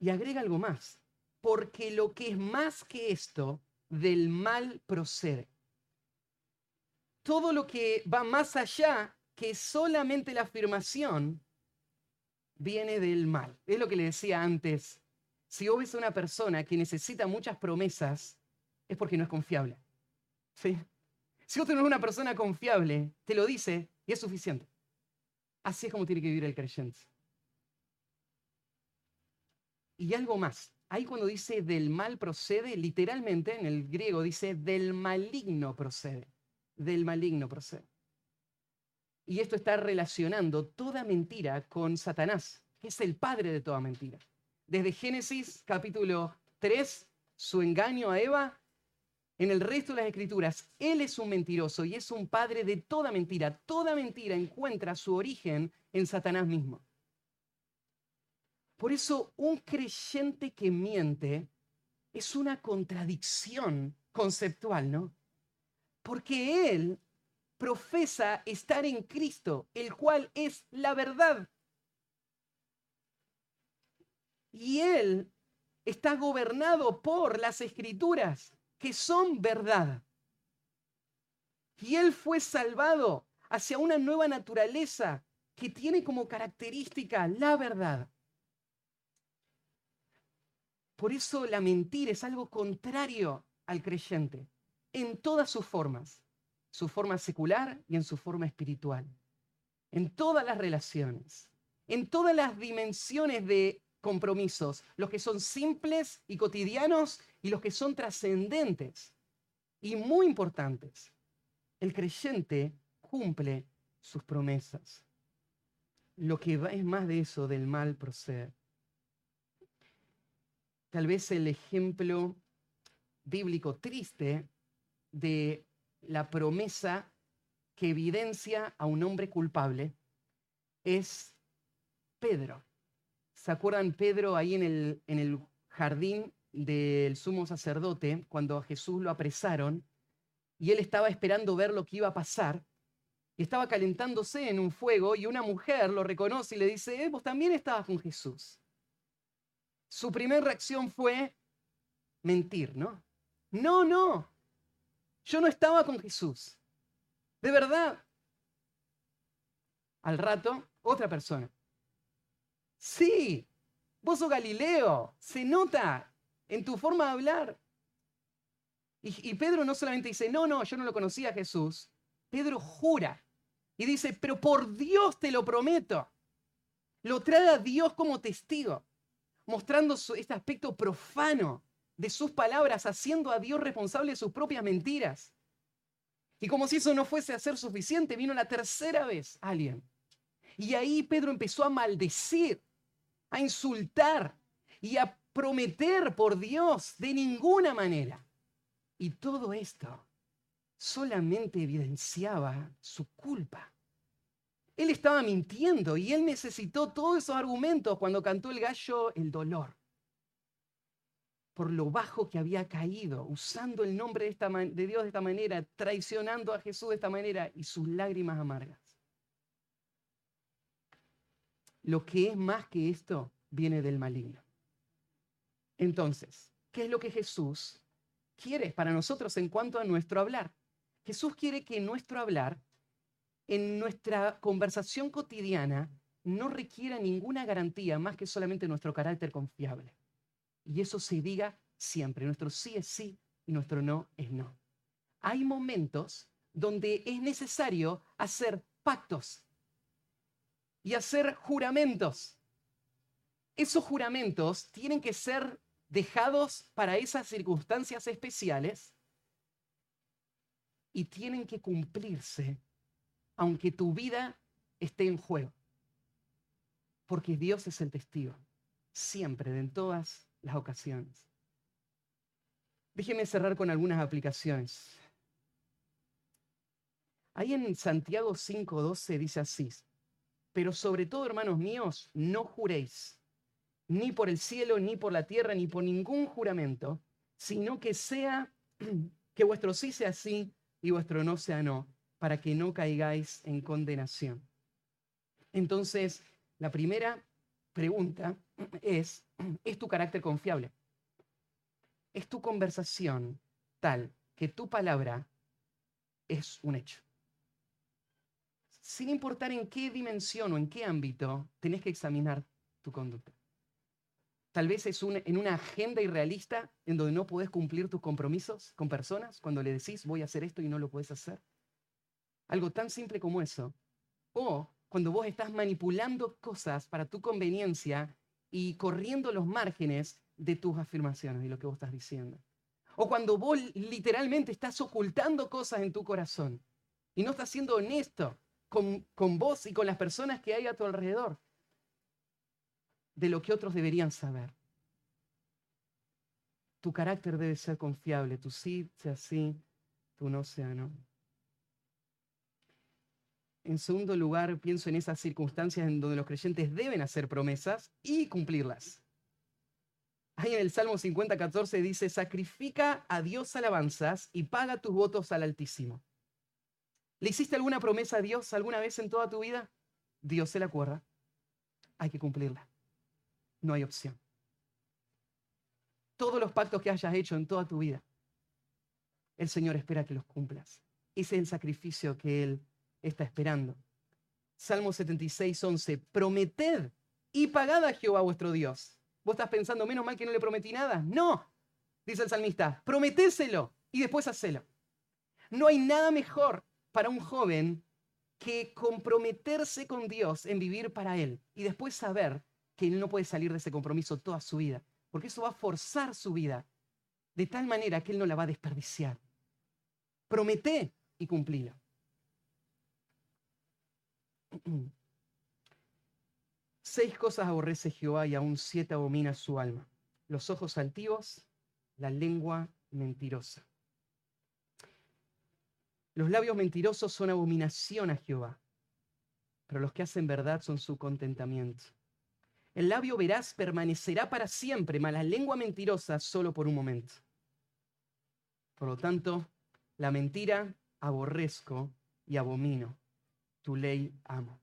Y agrega algo más, porque lo que es más que esto del mal procede. Todo lo que va más allá que solamente la afirmación viene del mal. Es lo que le decía antes. Si vos ves a una persona que necesita muchas promesas, es porque no es confiable. ¿Sí? Si vos tenés una persona confiable, te lo dice y es suficiente. Así es como tiene que vivir el creyente. Y algo más. Ahí cuando dice del mal procede, literalmente en el griego dice del maligno procede. Del maligno procede. Y esto está relacionando toda mentira con Satanás, que es el padre de toda mentira. Desde Génesis capítulo 3, su engaño a Eva, en el resto de las escrituras, él es un mentiroso y es un padre de toda mentira. Toda mentira encuentra su origen en Satanás mismo. Por eso un creyente que miente es una contradicción conceptual, ¿no? Porque él profesa estar en Cristo, el cual es la verdad. Y él está gobernado por las escrituras, que son verdad. Y él fue salvado hacia una nueva naturaleza que tiene como característica la verdad. Por eso la mentira es algo contrario al creyente en todas sus formas, su forma secular y en su forma espiritual, en todas las relaciones, en todas las dimensiones de compromisos, los que son simples y cotidianos y los que son trascendentes y muy importantes. El creyente cumple sus promesas. Lo que es más de eso, del mal proceder. Tal vez el ejemplo bíblico triste de la promesa que evidencia a un hombre culpable es Pedro. ¿Se acuerdan Pedro ahí en el, en el jardín del sumo sacerdote cuando a Jesús lo apresaron y él estaba esperando ver lo que iba a pasar y estaba calentándose en un fuego y una mujer lo reconoce y le dice, eh, vos también estabas con Jesús. Su primera reacción fue mentir, ¿no? No, no, yo no estaba con Jesús. De verdad. Al rato, otra persona. Sí, vos sos Galileo, se nota en tu forma de hablar. Y, Pedro no solamente dice, no, no, yo no lo conocía a Jesús. Pedro jura y dice, pero por Dios te lo prometo. Lo trae a Dios como testigo, mostrando este aspecto profano de sus palabras, haciendo a Dios responsable de sus propias mentiras. Y como si eso no fuese a ser suficiente, vino la tercera vez alguien. Y ahí Pedro empezó a maldecir, a insultar y a prometer por Dios de ninguna manera. Y todo esto solamente evidenciaba su culpa. Él estaba mintiendo y él necesitó todos esos argumentos cuando cantó el gallo el dolor. Por lo bajo que había caído, usando el nombre de, de Dios de esta manera, traicionando a Jesús de esta manera y sus lágrimas amargas. Lo que es más que esto viene del maligno. Entonces, ¿qué es lo que Jesús quiere para nosotros en cuanto a nuestro hablar? Jesús quiere que nuestro hablar, en nuestra conversación cotidiana, no requiera ninguna garantía más que solamente nuestro carácter confiable. Y eso se diga siempre. Nuestro sí es sí y nuestro no es no. Hay momentos donde es necesario hacer pactos y hacer juramentos. Esos juramentos tienen que ser dejados para esas circunstancias especiales y tienen que cumplirse aunque tu vida esté en juego. Porque Dios es el testigo, siempre, en todas las ocasiones. Déjenme cerrar con algunas aplicaciones. Ahí en Santiago 5:12 dice así, pero sobre todo, hermanos míos, no juréis, ni por el cielo, ni por la tierra, ni por ningún juramento, sino que sea, que vuestro sí sea sí y vuestro no sea no, para que no caigáis en condenación. Entonces, la primera pregunta es, ¿es tu carácter confiable? ¿Es tu conversación tal que tu palabra es un hecho? Sin importar en qué dimensión o en qué ámbito, tenés que examinar tu conducta. Tal vez es en una agenda irrealista en donde no puedes cumplir tus compromisos con personas cuando le decís voy a hacer esto y no lo puedes hacer. Algo tan simple como eso. O cuando vos estás manipulando cosas para tu conveniencia y corriendo los márgenes de tus afirmaciones y lo que vos estás diciendo. O cuando vos literalmente estás ocultando cosas en tu corazón y no estás siendo honesto con, con vos y con las personas que hay a tu alrededor de lo que otros deberían saber. Tu carácter debe ser confiable, tu sí sea sí, tu no sea no. En segundo lugar, pienso en esas circunstancias en donde los creyentes deben hacer promesas y cumplirlas. Ahí en el Salmo 50, 14 dice, sacrifica a Dios alabanzas y paga tus votos al Altísimo. ¿Le hiciste alguna promesa a Dios alguna vez en toda tu vida? Dios se la acuerda. Hay que cumplirla no hay opción. Todos los pactos que hayas hecho en toda tu vida, el Señor espera que los cumplas. Ese es el sacrificio que Él está esperando. Salmo 76, 11. Prometed y pagad a Jehová vuestro Dios. ¿Vos estás pensando, menos mal que no le prometí nada? No. dice el salmista, prometéselo y después hacelo. No hay nada mejor para un joven que comprometerse con Dios en vivir para Él y después saber que Él no puede salir de ese compromiso toda su vida, porque eso va a forzar su vida de tal manera que Él no la va a desperdiciar. Promete y cumplilo. Seis cosas aborrece Jehová y aún siete abomina su alma. Los ojos altivos, la lengua mentirosa. Los labios mentirosos son abominación a Jehová, pero los que hacen verdad son su contentamiento. El labio veraz permanecerá para siempre, mas la lengua mentirosa solo por un momento. Por lo tanto, la mentira aborrezco y abomino. Tu ley amo.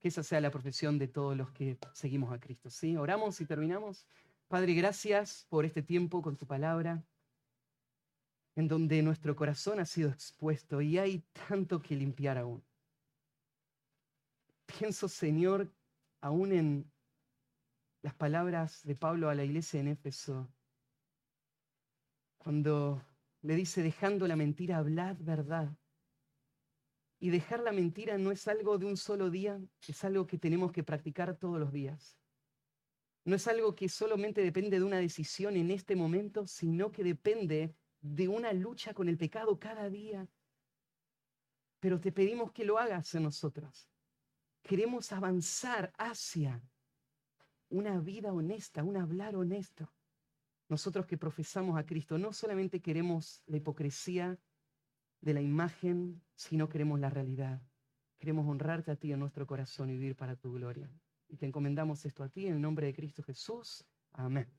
Que esa sea la profesión de todos los que seguimos a Cristo. ¿sí? Oramos y terminamos. Padre, gracias por este tiempo con tu palabra, en donde nuestro corazón ha sido expuesto y hay tanto que limpiar aún. Pienso, Señor, aún en las palabras de Pablo a la iglesia en Éfeso, cuando le dice, dejando la mentira, hablad verdad. Y dejar la mentira no es algo de un solo día, es algo que tenemos que practicar todos los días. No es algo que solamente depende de una decisión en este momento, sino que depende de una lucha con el pecado cada día. Pero te pedimos que lo hagas en nosotros. Queremos avanzar hacia una vida honesta, un hablar honesto. Nosotros que profesamos a Cristo no solamente queremos la hipocresía de la imagen, sino queremos la realidad. Queremos honrarte a ti en nuestro corazón y vivir para tu gloria. Y te encomendamos esto a ti en el nombre de Cristo Jesús. Amén.